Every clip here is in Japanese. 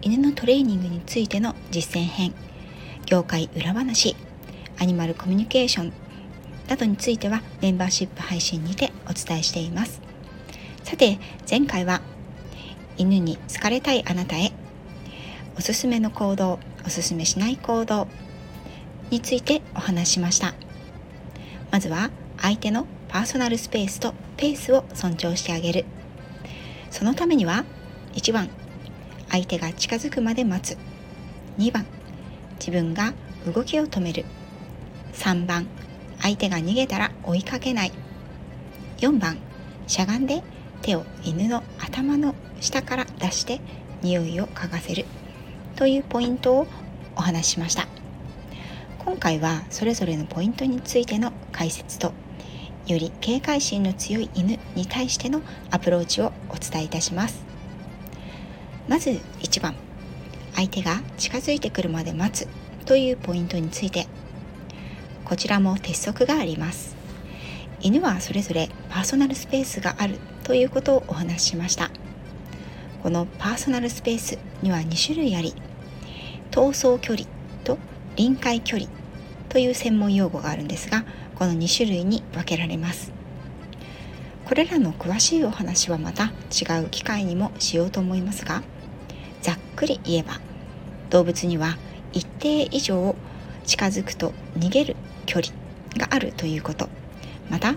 犬のトレーニングについての実践編業界裏話アニマルコミュニケーションなどについてはメンバーシップ配信にてお伝えしています。さて前回は犬に好かれたいあなたへおすすめの行動おすすめしない行動についてお話しました。まずは相手のパーソナルスペースとペースを尊重してあげる。そのためには1番相手が近づくまで待つ。2番自分が動きを止める。3番相手が逃げたら追いかけない。4番しゃがんで手を犬の頭の下から出して匂いを嗅がせる。というポイントをお話ししました。今回はそれぞれのポイントについての解説とより警戒心の強い犬に対してのアプローチをお伝えいたします。まず1番。相手が近づいてくるまで待つというポイントについて。こちらも鉄則があります。犬はそれぞれパーソナルスペースがあるということをお話ししました。このパーソナルスペースには2種類あり。闘争距離と臨界距離という専門用語があるんですがこの2種類に分けられます。これらの詳しいお話はまた違う機会にもしようと思いますがざっくり言えば動物には一定以上近づくと逃げる距離があるということ。また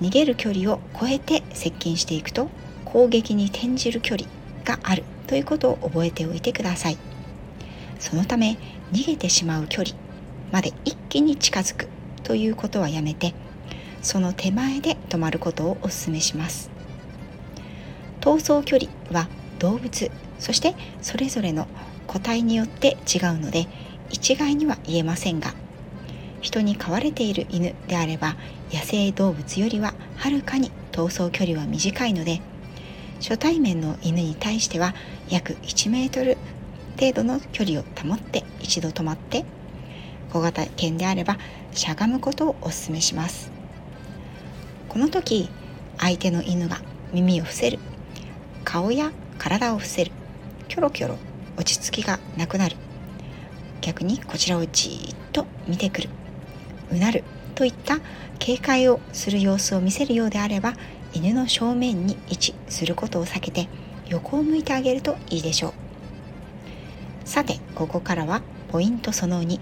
逃げる距離を超えて接近していくと攻撃に転じる距離があるということを覚えておいてください。そのため逃げてしまう距離まで一気に近づくということはやめてその手前で止まることをお勧めします。逃走距離は動物そしてそれぞれの個体によって違うので一概には言えませんが人に飼われている犬であれば野生動物よりははるかに逃走距離は短いので初対面の犬に対しては約1メートル程度の距離を保って一度止まって小型犬であればしゃがむことをお勧めします。この時相手の犬が耳を伏せる。顔や体を伏せる。キョロキョロ落ち着きがなくなる。逆にこちらをじっと見てくる。うなるといった警戒をする様子を見せるようであれば犬の正面に位置することを避けて横を向いてあげるといいでしょう。さてここからはポイントその2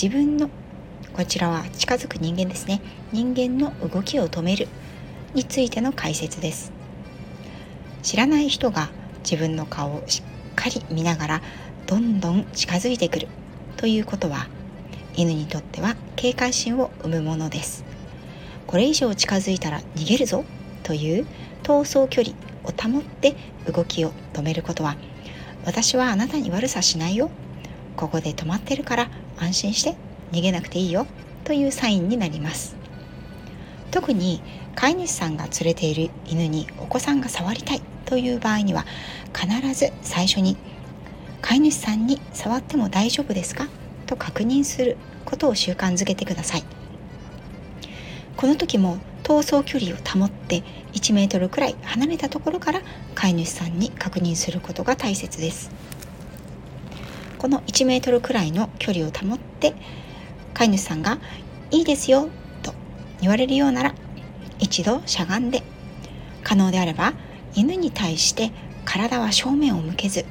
自分のこちらは近づく人間ですね。人間の動きを止めるについての解説です。知らない人が自分の顔をしっかり見ながらどんどん近づいてくるということは犬にとっては警戒心を生むものです。これ以上近づいたら逃げるぞという逃走距離を保って動きを止めることは私はあなたに悪さしないよ。ここで止まってるから安心して逃げなくていいよ。というサインになります。特に飼い主さんが連れている犬にお子さんが触りたい。という場合には必ず最初に飼い主さんに触っても大丈夫ですか？と確認することを習慣づけてください。この時も逃走距離を保って1メートルくらい離れたところから飼い主さんに確認することが大切です。この1メートルくらいの距離を保って飼い主さんがいいですよと言われるようなら一度しゃがんで可能であれば犬に対して体は正面を向けず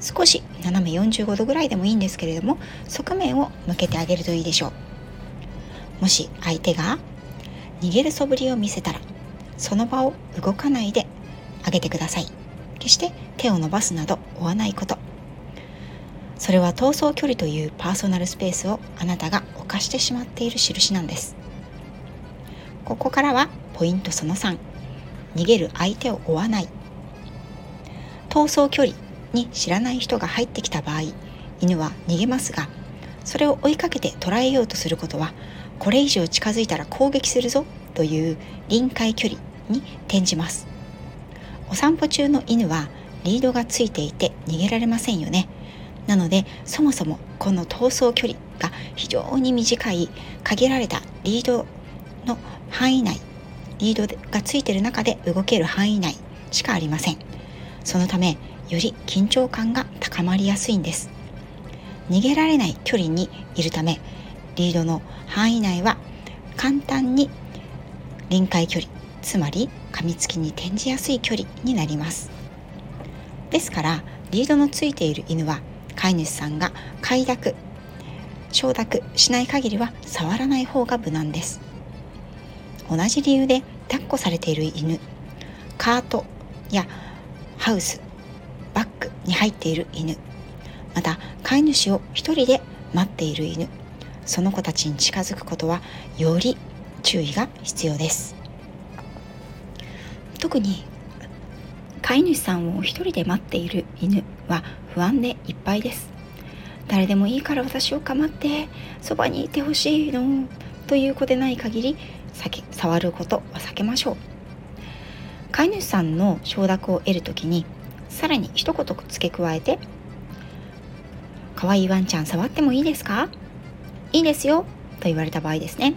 少し斜め45度ぐらいでもいいんですけれども側面を向けてあげるといいでしょう。もし相手が逃げる素振りを見せたらその場を動かないであげてください。決して手を伸ばすなど追わないこと。それは逃走距離というパーソナルスペースをあなたが犯してしまっている印なんです。ここからはポイントその3逃げる相手を追わない。逃走距離に知らない人が入ってきた場合犬は逃げますがそれを追いかけて捕らえようとすることはこれ以上近づいたら攻撃するぞという臨界距離に転じます。お散歩中の犬はリードがついていて逃げられませんよね。なのでそもそもこの逃走距離が非常に短い限られたリードの範囲内リードがついている中で動ける範囲内しかありません。そのためより緊張感が高まりやすいんです。逃げられない距離にいるためリードの範囲内は簡単に臨界距離つまり噛みつきに転じやすい距離になります。ですからリードのついている犬は飼い主さんが快諾承諾しない限りは触らない方が無難です。同じ理由で抱っこされている犬カートやハウスバッグに入っている犬また飼い主を一人で待っている犬その子たちに近づくことはより注意が必要です。特に飼い主さんを一人で待っている犬は不安でいっぱいです。誰でもいいから私を構ってそばにいてほしいのという子でない限り触ることは避けましょう。飼い主さんの承諾を得る時にさらに一言付け加えて「かわいいワンちゃん触ってもいいですか?」「いいですよ」と言われた場合ですね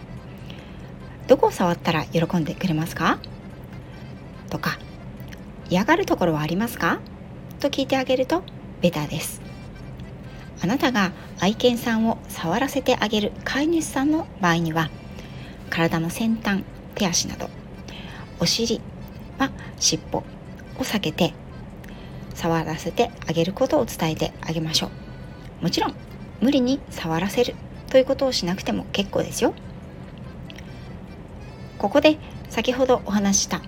どこを触ったら喜んでくれますか？とか嫌がるところはありますか？と聞いてあげるとベターです。あなたが愛犬さんを触らせてあげる飼い主さんの場合には体の先端手足など。お尻は尻尾を避けて触らせてあげることを伝えてあげましょう。もちろん無理に触らせるということをしなくても結構ですよ。ここで先ほどお話した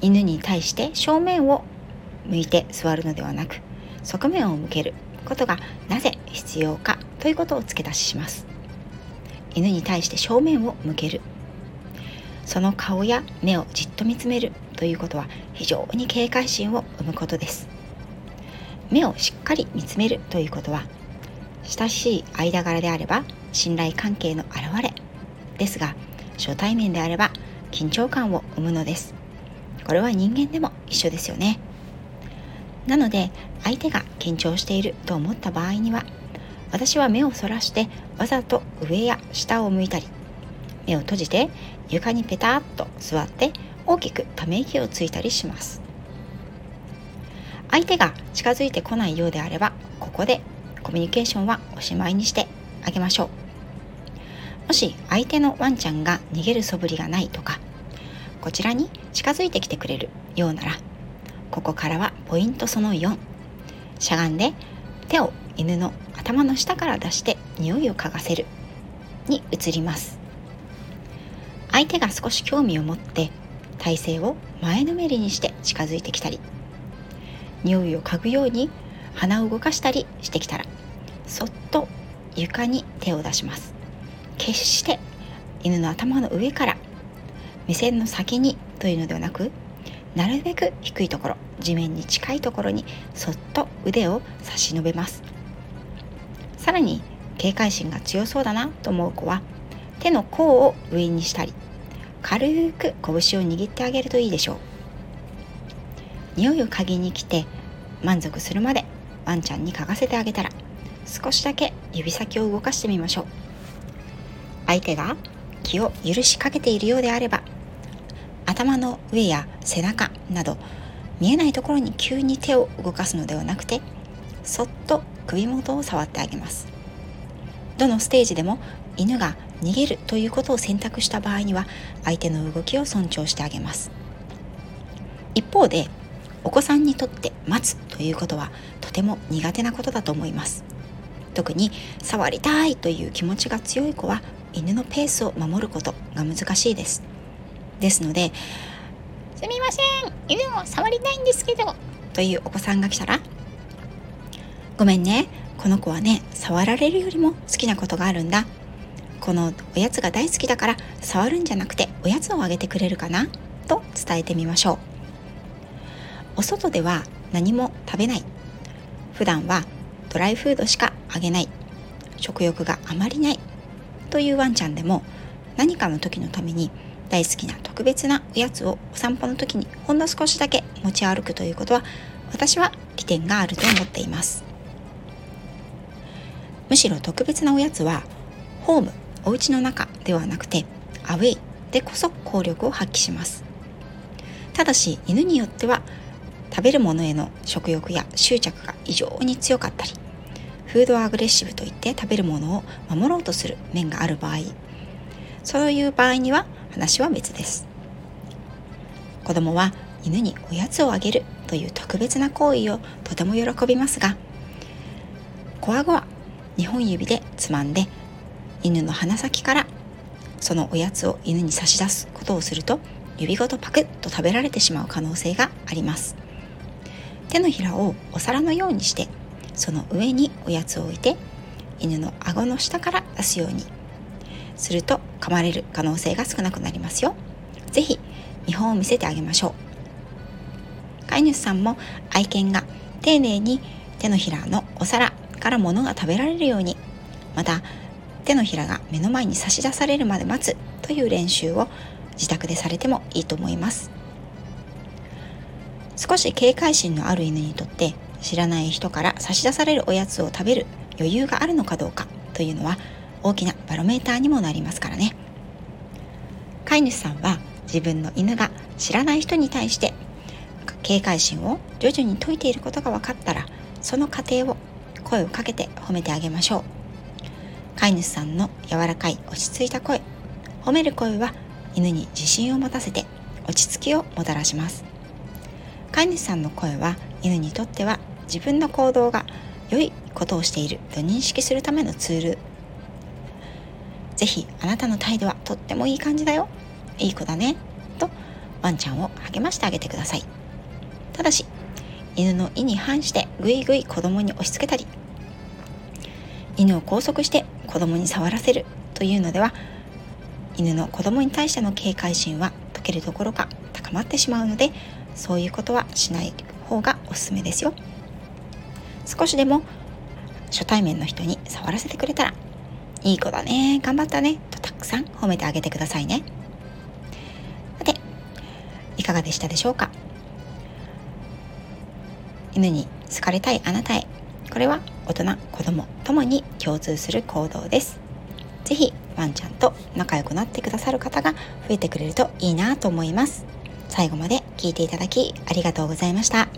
犬に対して正面を向いて座るのではなく側面を向けることがなぜ必要かということを付け出しします。犬に対して正面を向ける。その顔や目をじっと見つめるということは非常に警戒心を生むことです。目をしっかり見つめるということは親しい間柄であれば信頼関係の表れですが初対面であれば緊張感を生むのです。これは人間でも一緒ですよね。なので相手が緊張していると思った場合には私は目をそらしてわざと上や下を向いたり目を閉じて床にペタッと座って大きくため息をついたりします。相手が近づいてこないようであればここでコミュニケーションはおしまいにしてあげましょう。もし相手のワンちゃんが逃げる素振りがないとかこちらに近づいてきてくれるようならここからはポイントその4しゃがんで手を犬の頭の下から出して匂いを嗅がせる。に移ります。相手が少し興味を持って体勢を前のめりにして近づいてきたり匂いを嗅ぐように鼻を動かしたりしてきたらそっと床に手を出します。決して犬の頭の上から目線の先にというのではなくなるべく低いところ地面に近いところにそっと腕を差し伸べます。さらに警戒心が強そうだなと思う子は手の甲を上にしたり軽く拳を握ってあげるといいでしょう。匂いを嗅ぎに来て満足するまでワンちゃんに嗅がせてあげたら少しだけ指先を動かしてみましょう。相手が気を許しかけているようであれば頭の上や背中など見えないところに急に手を動かすのではなくてそっと首元を触ってあげます。どのステージでも犬が逃げるということを選択した場合には相手の動きを尊重してあげます。一方でお子さんにとって待つということはとても苦手なことだと思います。特に触りたいという気持ちが強い子は犬のペースを守ることが難しいです。ですので「すみません犬も触りたいんですけど」というお子さんが来たら「ごめんね。この子はね触られるよりも好きなことがあるんだ。このおやつが大好きだから触るんじゃなくておやつをあげてくれるかな?」と伝えてみましょう。お外では何も食べない。普段はドライフードしかあげない。食欲があまりない。というワンちゃんでも何かの時のために大好きな特別なおやつをお散歩の時にほんの少しだけ持ち歩くということは私は利点があると思っています。むしろ特別なおやつはホームお家の中ではなくてアウェイでこそ効力を発揮します。ただし犬によっては食べるものへの食欲や執着が異常に強かったりフードアグレッシブといって食べるものを守ろうとする面がある場合そういう場合には話は別です。子供は犬におやつをあげるという特別な行為をとても喜びますがコアゴは2本指でつまんで犬の鼻先からそのおやつを犬に差し出すことをすると指ごとパクッと食べられてしまう可能性があります。手のひらをお皿のようにしてその上におやつを置いて犬の顎の下から出すようにすると噛まれる可能性が少なくなりますよ。是非見本を見せてあげましょう。飼い主さんも愛犬が丁寧に手のひらのお皿から物が食べられるように。また手のひらが目の前に差し出されるまで待つという練習を自宅でされてもいいと思います。少し警戒心のある犬にとって知らない人から差し出されるおやつを食べる余裕があるのかどうかというのは大きなバロメーターにもなりますからね。飼い主さんは自分の犬が知らない人に対して警戒心を徐々に解いていることが分かったらその過程を声をかけて褒めてあげましょう。飼い主さんの柔らかい落ち着いた声。褒める声は犬に自信を持たせて落ち着きをもたらします。飼い主さんの声は犬にとっては自分の行動が良いことをしていると認識するためのツール。ぜひあなたの態度はとってもいい感じだよ。いい子だね。とワンちゃんを励ましてあげてください。ただし犬の意に反してぐいぐい子供に押し付けたり犬を拘束して子供に触らせるというのでは犬の子供に対しての警戒心は解けるどころか高まってしまうのでそういうことはしない方がおすすめですよ。少しでも初対面の人に触らせてくれたらいい子だね頑張ったねとたくさん褒めてあげてくださいね。さていかがでしたでしょうか？犬に好かれたいあなたへ。これは大人子供ともに共通する行動です。是非ワンちゃんと仲良くなってくださる方が増えてくれるといいなと思います。最後まで聞いていただきありがとうございました。